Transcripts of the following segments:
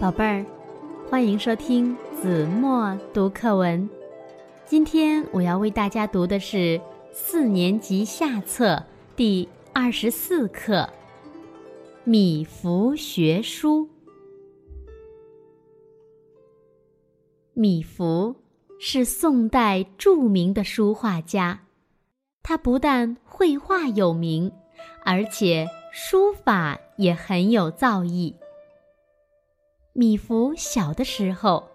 宝贝儿，欢迎收听子墨读课文。今天我要为大家读的是四年级下册第二十四课《米芾学书》。米芾是宋代著名的书画家，他不但绘画有名，而且书法也很有造诣。米芾小的时候，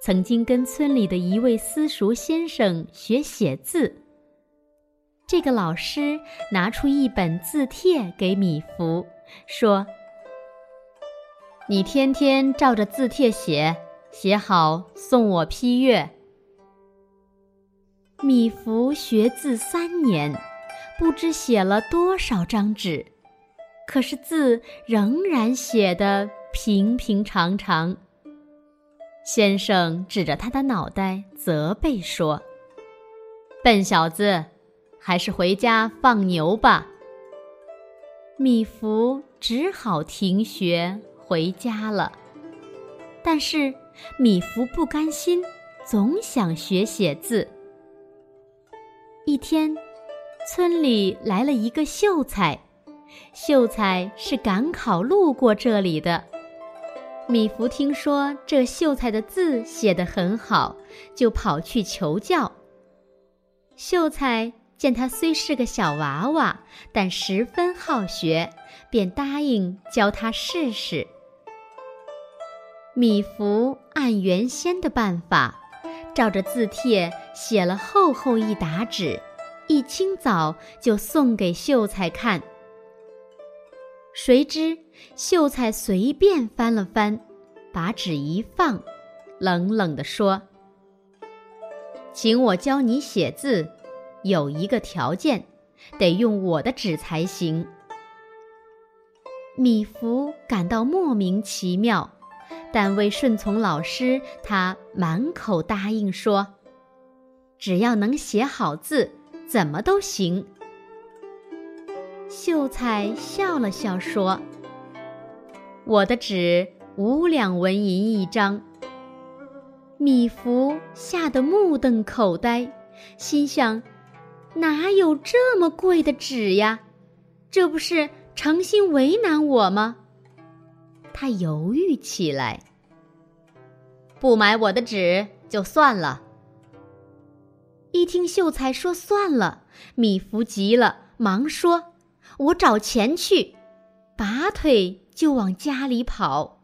曾经跟村里的一位私塾先生学写字。这个老师拿出一本字帖给米芾，说：“你天天照着字帖写，写好送我批阅。”米芾学字三年，不知写了多少张纸，可是字仍然写的。平平常常。先生指着他的脑袋责备说：“笨小子，还是回家放牛吧。”米芾只好停学回家了。但是米芾不甘心，总想学写字。一天，村里来了一个秀才，秀才是赶考路过这里的。米芾听说这秀才的字写得很好，就跑去求教。秀才见他虽是个小娃娃，但十分好学，便答应教他试试。米芾按原先的办法，照着字帖写了厚厚一沓纸，一清早就送给秀才看。谁知秀才随便翻了翻，把纸一放，冷冷地说：“请我教你写字，有一个条件，得用我的纸才行。”米芾感到莫名其妙，但为顺从老师，他满口答应说：“只要能写好字，怎么都行。”秀才笑了笑说：“我的纸五两纹银一张。”米芾吓得目瞪口呆，心想：“哪有这么贵的纸呀？这不是诚心为难我吗？”他犹豫起来：“不买我的纸就算了。”一听秀才说算了，米芾急了，忙说。我找钱去，拔腿就往家里跑。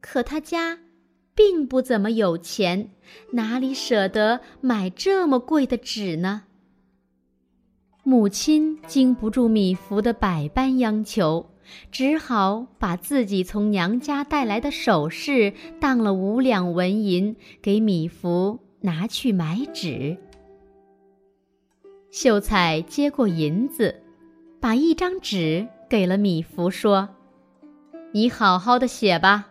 可他家并不怎么有钱，哪里舍得买这么贵的纸呢？母亲经不住米芾的百般央求，只好把自己从娘家带来的首饰当了五两纹银，给米芾拿去买纸。秀才接过银子。把一张纸给了米芾，说：“你好好的写吧。”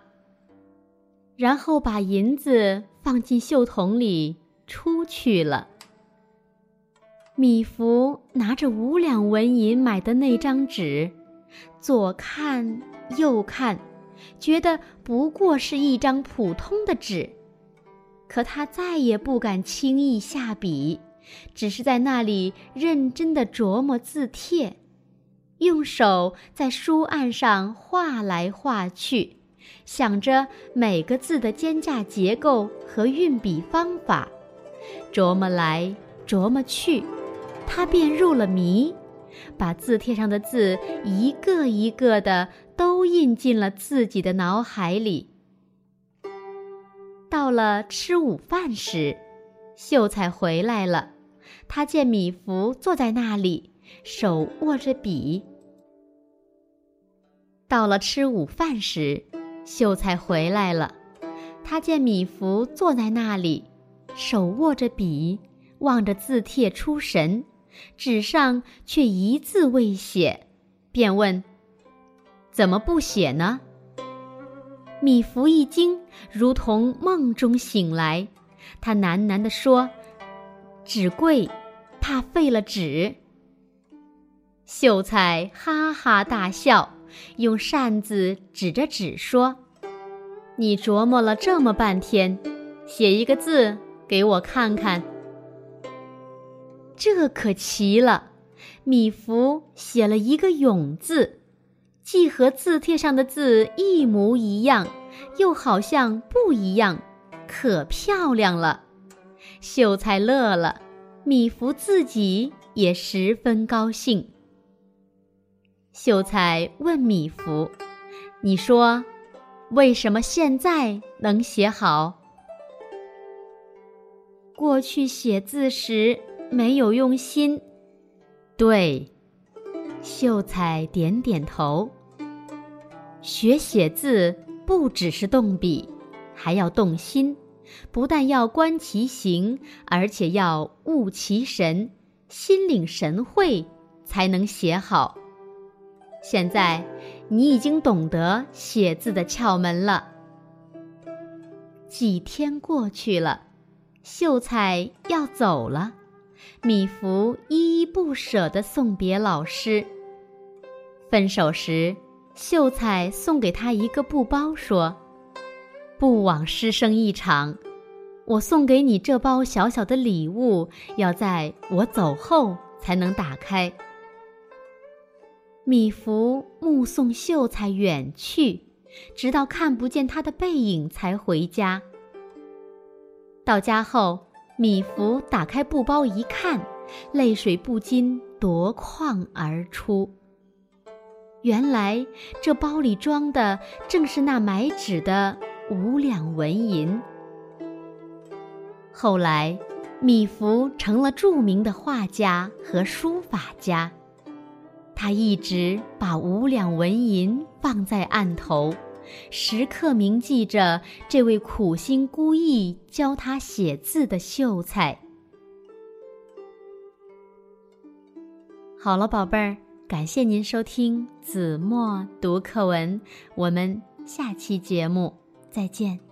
然后把银子放进袖筒里出去了。米芾拿着五两纹银买的那张纸，左看右看，觉得不过是一张普通的纸，可他再也不敢轻易下笔，只是在那里认真的琢磨字帖。用手在书案上画来画去，想着每个字的间架结构和运笔方法，琢磨来琢磨去，他便入了迷，把字帖上的字一个一个的都印进了自己的脑海里。到了吃午饭时，秀才回来了，他见米芾坐在那里，手握着笔。到了吃午饭时，秀才回来了。他见米芾坐在那里，手握着笔，望着字帖出神，纸上却一字未写，便问：“怎么不写呢？”米芾一惊，如同梦中醒来，他喃喃地说：“纸贵，怕废了纸。”秀才哈哈大笑。用扇子指着纸说：“你琢磨了这么半天，写一个字给我看看。这可奇了，米芾写了一个“永”字，既和字帖上的字一模一样，又好像不一样，可漂亮了。秀才乐了，米芾自己也十分高兴。秀才问米芾：“你说，为什么现在能写好？过去写字时？”没有用心，对，秀才点点头。学写字不只是动笔，还要动心，不但要观其形，而且要悟其神，心领神会，才能写好。现在你已经懂得写字的窍门了。几天过去了，秀才要走了。米芾依依不舍地送别老师。分手时，秀才送给他一个布包，说：“不枉师生一场，我送给你这包小小的礼物，要在我走后才能打开。”米芾目送秀才远去，直到看不见他的背影才回家。到家后。米芾打开布包一看，泪水不禁夺眶而出。原来这包里装的正是那买纸的五两纹银。后来，米芾成了著名的画家和书法家，他一直把五两纹银放在案头。时刻铭记着这位苦心孤诣教他写字的秀才。好了，宝贝儿，感谢您收听子墨读课文，我们下期节目再见。